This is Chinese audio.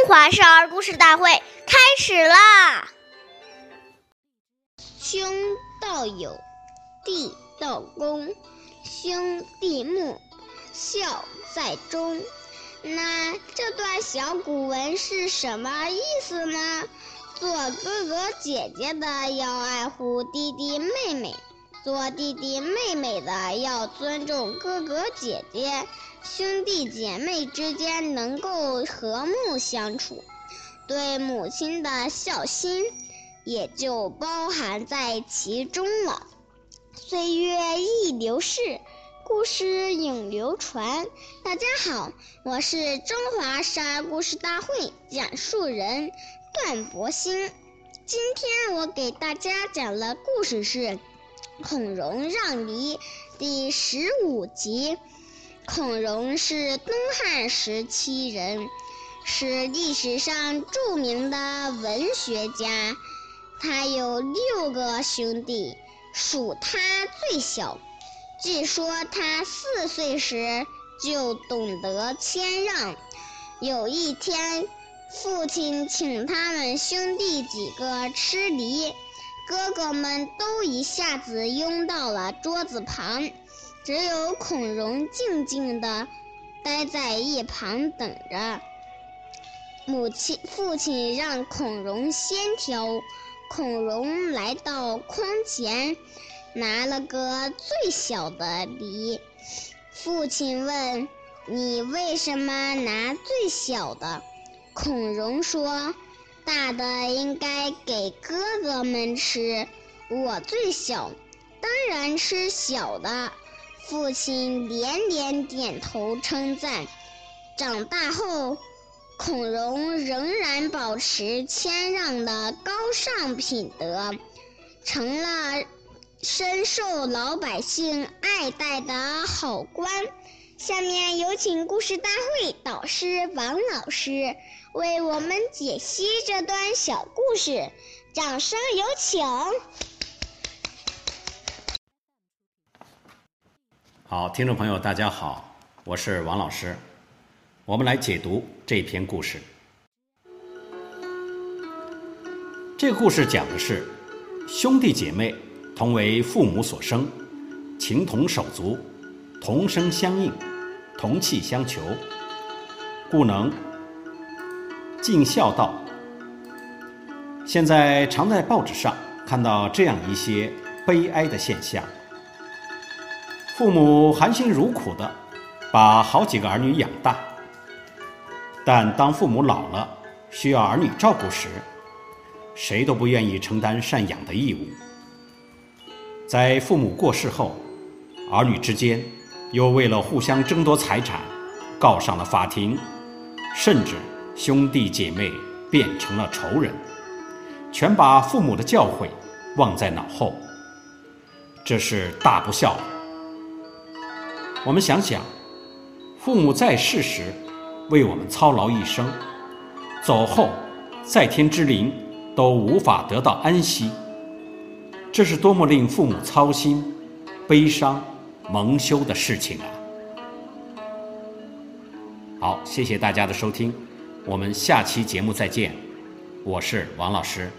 中华少儿故事大会开始啦！兄道友，弟道恭，兄弟睦，孝在中。那这段小古文是什么意思呢？做哥哥姐姐的要爱护弟弟妹妹，做弟弟妹妹的要尊重哥哥姐姐。兄弟姐妹之间能够和睦相处，对母亲的孝心也就包含在其中了。岁月易流逝，故事永流传。大家好，我是中华少儿故事大会讲述人段博鑫。今天我给大家讲的故事是《孔融让梨》第十五集。孔融是东汉时期人，是历史上著名的文学家。他有六个兄弟，属他最小。据说他四岁时就懂得谦让。有一天，父亲请他们兄弟几个吃梨，哥哥们都一下子拥到了桌子旁。只有孔融静静地待在一旁等着。母亲、父亲让孔融先挑，孔融来到筐前，拿了个最小的梨。父亲问：“你为什么拿最小的？”孔融说：“大的应该给哥哥们吃，我最小，当然吃小的。”父亲连连点头称赞。长大后，孔融仍然保持谦让的高尚品德，成了深受老百姓爱戴的好官。下面有请故事大会导师王老师为我们解析这段小故事，掌声有请。好，听众朋友，大家好，我是王老师。我们来解读这篇故事。这个故事讲的是兄弟姐妹同为父母所生，情同手足，同声相应，同气相求，故能尽孝道。现在常在报纸上看到这样一些悲哀的现象。父母含辛茹苦的把好几个儿女养大，但当父母老了需要儿女照顾时，谁都不愿意承担赡养的义务。在父母过世后，儿女之间又为了互相争夺财产，告上了法庭，甚至兄弟姐妹变成了仇人，全把父母的教诲忘在脑后，这是大不孝。我们想想，父母在世时为我们操劳一生，走后在天之灵都无法得到安息，这是多么令父母操心、悲伤、蒙羞的事情啊！好，谢谢大家的收听，我们下期节目再见，我是王老师。